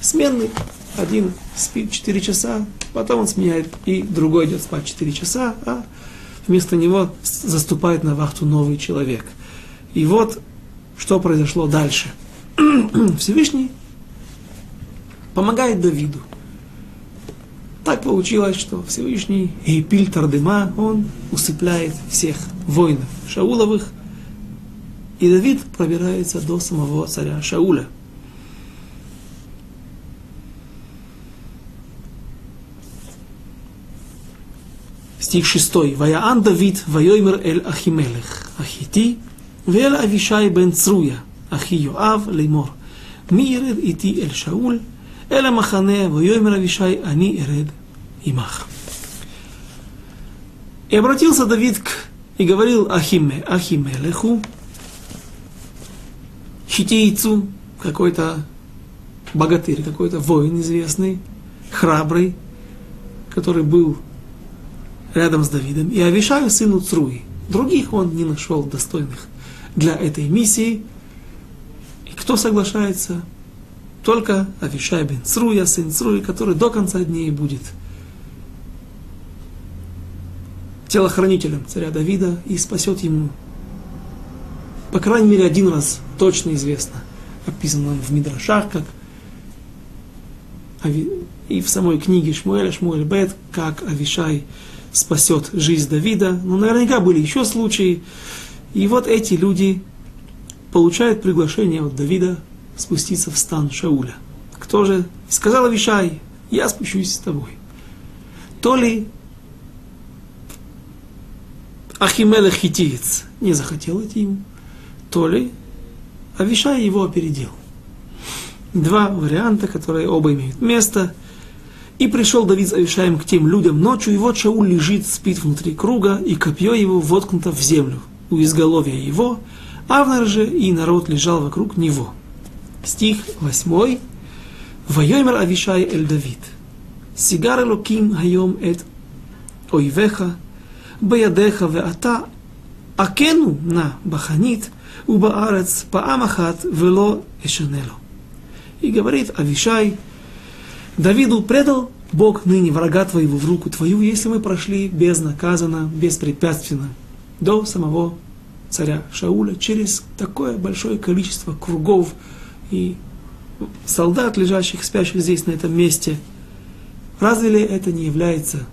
сменный. Один спит 4 часа, потом он сменяет, и другой идет спать 4 часа, а вместо него заступает на вахту новый человек. И вот, что произошло дальше. <clears throat> Всевышний помогает Давиду. Так получилось, что Всевышний Эйпиль Тардема, он усыпляет всех воинов Шауловых, и Давид пробирается до самого царя Шауля. Стих 6. Ваяан Давид, вайоймер эль Ахимелех, Ахити, ואל אבישי בן צרויה, אחי יואב לאמור, מי ירד איתי אל שאול, אל המחנה, ויאמר אבישי, אני ארד עמך. И обратился Давид к, и говорил Ахиме, Ахимелеху, хитейцу, какой-то богатырь, какой-то воин известный, храбрый, который был рядом с Давидом, и Авишаю сыну Цруи. Других он не нашел достойных для этой миссии. И кто соглашается? Только Авишай бен Цруя, сын Цруи, который до конца дней будет телохранителем царя Давида и спасет ему. По крайней мере, один раз точно известно, описано в Мидрашах, как и в самой книге Шмуэля, Шмуэль Бет, как Авишай спасет жизнь Давида. Но наверняка были еще случаи. И вот эти люди получают приглашение от Давида спуститься в стан Шауля. Кто же? Сказал Авишай, я спущусь с тобой. То ли Ахимелех хитиец не захотел идти ему, то ли Авишай его опередил. Два варианта, которые оба имеют место. И пришел Давид с Авишаем к тем людям ночью, и вот Шауль лежит, спит внутри круга, и копье его воткнуто в землю у изголовья его, Авнер же и народ лежал вокруг него Стих 8. Вайомер Авишай эль Давид. Сигар элоким хайом эт ойвеха, בידיך ואתה עקנו נא בחנית ובארץ פעם אחת ולא אשנה לו. И говорит Авишай, Давиду предал Бог ныне врага твоего в руку твою, если мы прошли безнаказанно, беспрепятственно до самого царя Шауля через такое большое количество кругов и солдат, лежащих, спящих здесь, на этом месте. Разве ли это не является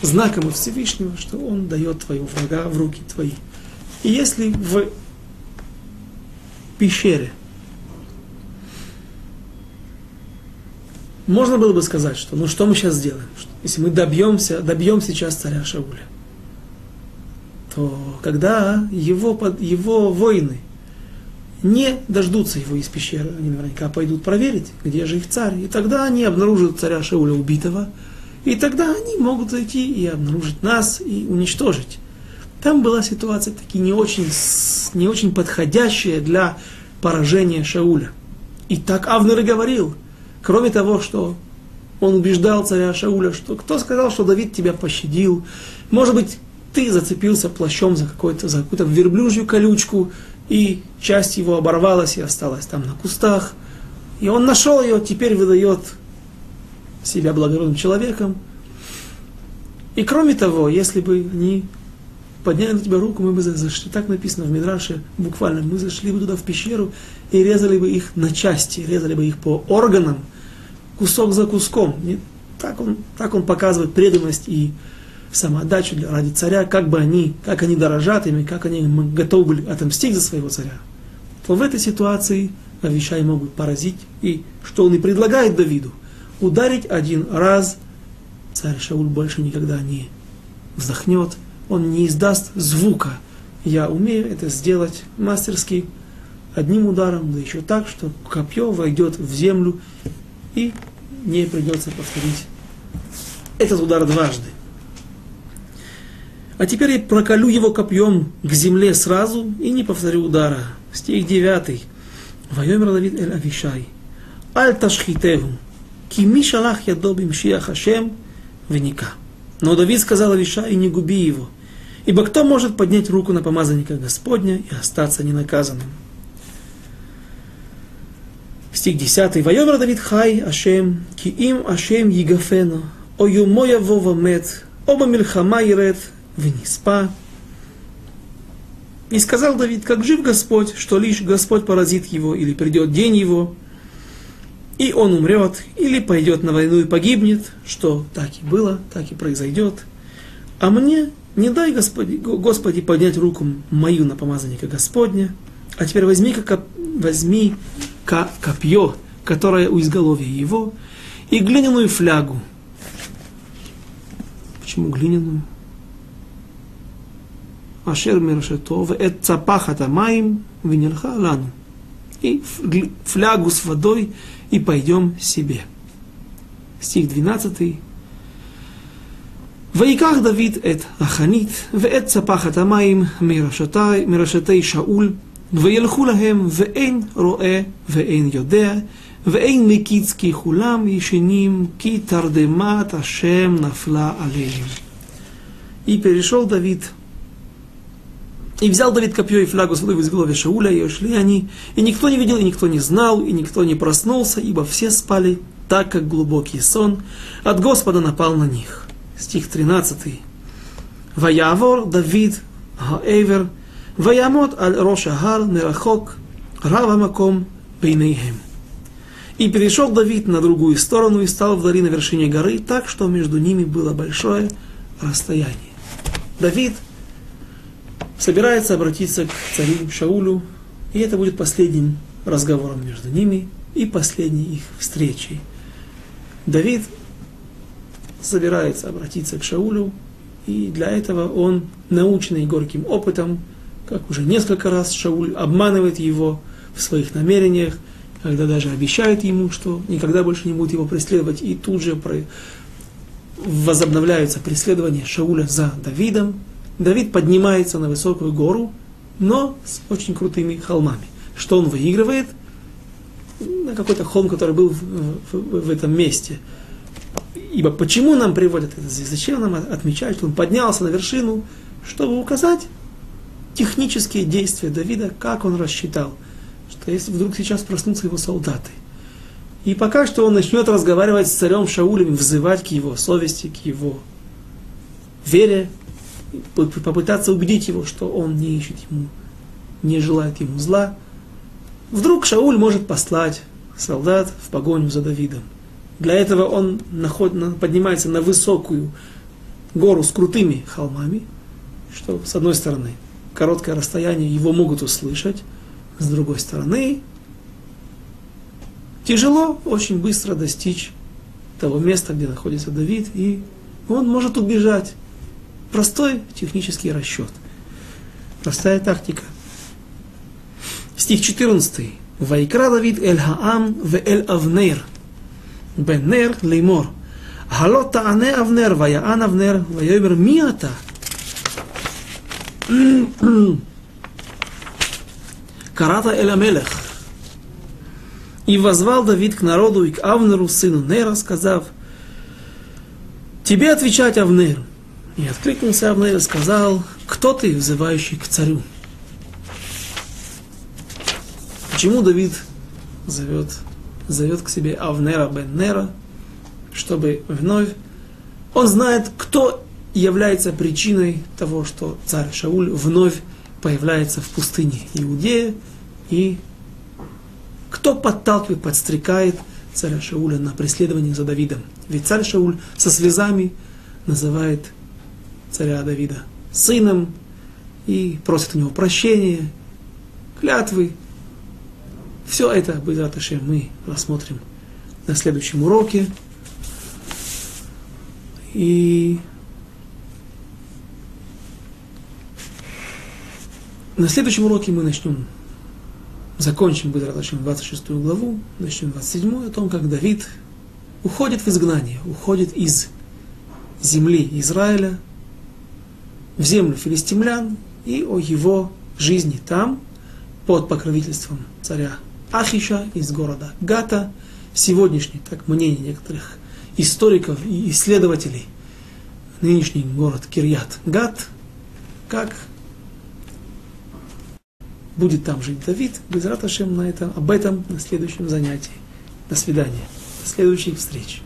знаком Всевышнего, что Он дает твоего врага в руки твои? И если в пещере можно было бы сказать, что ну что мы сейчас сделаем? Если мы добьемся, добьем сейчас царя Шауля, то когда его, его воины не дождутся его из пещеры, они наверняка пойдут проверить, где же их царь, и тогда они обнаружат царя Шауля убитого, и тогда они могут зайти и обнаружить нас и уничтожить. Там была ситуация таки не очень, не очень подходящая для поражения Шауля. И так Авнер и говорил, кроме того, что он убеждал царя Шауля, что кто сказал, что Давид тебя пощадил, может быть, ты зацепился плащом за, какую-то, за какую-то верблюжью колючку, и часть его оборвалась и осталась там на кустах. И он нашел ее, теперь выдает себя благородным человеком. И кроме того, если бы они подняли на тебя руку, мы бы зашли, так написано в Мидраше, буквально, мы зашли бы туда в пещеру и резали бы их на части, резали бы их по органам, кусок за куском. И так, он, так он показывает преданность и самоотдачу ради царя, как бы они, как они дорожат ими, как они готовы были отомстить за своего царя, то в этой ситуации Авишай могут поразить, и что он и предлагает Давиду, ударить один раз, царь Шауль больше никогда не вздохнет, он не издаст звука. Я умею это сделать мастерски, одним ударом, да еще так, что копье войдет в землю и не придется повторить этот удар дважды. А теперь я проколю его копьем к земле сразу и не повторю удара. Стих 9. Вайомер Давид эль Авишай. Аль ташхитеву. Ки ми шалах ядо бимшиях Хашем веника. Но Давид сказал Авишай, не губи его. Ибо кто может поднять руку на помазанника Господня и остаться ненаказанным? Стих 10. Вайомер Давид хай Ашем, ки им Ашем yigaфену, о юмо яво мет, оба мильхама ирет, вниспа. И сказал Давид, как жив Господь, что лишь Господь поразит его, или придет день его, и он умрет, или пойдет на войну и погибнет, что так и было, так и произойдет. А мне не дай, Господи, Господи, поднять руку мою на помазанника Господня, а теперь возьми, как, возьми копье, которое у изголовья его, и глиняную флягу. Почему глиняную? Ашер миршето, вэт цапахата маим, винерха лану. И флягу с водой, и пойдем себе. Стих 12. ויקח דוד את החנית ואת צפחת המים מרשתי, מרשתי שאול וילכו להם ואין רואה ואין יודע ואין מקיץ כי כולם ישנים כי תרדמת השם נפלה עליהם. И перешел Давид и взял Давид копье и флягу с водой из головы Шауля, и ушли они. И никто не видел, и никто не знал, и никто не проснулся, ибо все спали так, как глубокий сон. От Господа напал на них. Стих 13. Ваявор Давид Хаэвер, Ваямот аль Роша Гар Мерахок, Рава Маком Бейнейхем. И перешел Давид на другую сторону и стал вдали на вершине горы, так что между ними было большое расстояние. Давид – собирается обратиться к царю Шаулю, и это будет последним разговором между ними и последней их встречей. Давид собирается обратиться к Шаулю, и для этого он, наученный горьким опытом, как уже несколько раз Шауль обманывает его в своих намерениях, когда даже обещает ему, что никогда больше не будет его преследовать, и тут же возобновляются преследования Шауля за Давидом, Давид поднимается на высокую гору, но с очень крутыми холмами. Что он выигрывает? На какой-то холм, который был в, в, в этом месте. Ибо почему нам приводят это? Зачем нам отмечать, что он поднялся на вершину, чтобы указать технические действия Давида, как он рассчитал, что если вдруг сейчас проснутся его солдаты. И пока что он начнет разговаривать с царем Шаулем, взывать к его совести, к его вере, попытаться убедить его, что он не ищет ему, не желает ему зла, вдруг Шауль может послать солдат в погоню за Давидом. Для этого он наход, поднимается на высокую гору с крутыми холмами, что с одной стороны короткое расстояние его могут услышать, с другой стороны тяжело очень быстро достичь того места, где находится Давид, и он может убежать Простой технический расчет. Простая тактика. Стих 14. Вайкра Давид эль Хаам в эль Авнер. Бен-Нер леймор. Халота Ане Авнер, ваяан Авнер, ваёмер миата. <clears throat> Карата эль Амелех. И возвал Давид к народу и к Авнеру, сыну Нера, сказав, «Тебе отвечать, Авнер, и откликнулся Авнер и сказал, кто ты, взывающий к царю? Почему Давид зовет, зовет к себе Авнера бен Нера, чтобы вновь... Он знает, кто является причиной того, что царь Шауль вновь появляется в пустыне Иудея, и кто подталкивает, подстрекает царя Шауля на преследование за Давидом. Ведь царь Шауль со слезами называет царя Давида сыном и просит у него прощения, клятвы. Все это, Бейзаташе, мы рассмотрим на следующем уроке. И на следующем уроке мы начнем, закончим Бейзаташе 26 главу, начнем 27 о том, как Давид уходит в изгнание, уходит из земли Израиля в землю филистимлян и о его жизни там, под покровительством царя Ахиша из города Гата, сегодняшний, так мнение некоторых историков и исследователей, нынешний город Кирьят Гат, как будет там жить Давид, без Раташем на этом, об этом на следующем занятии. До свидания. До следующих встреч.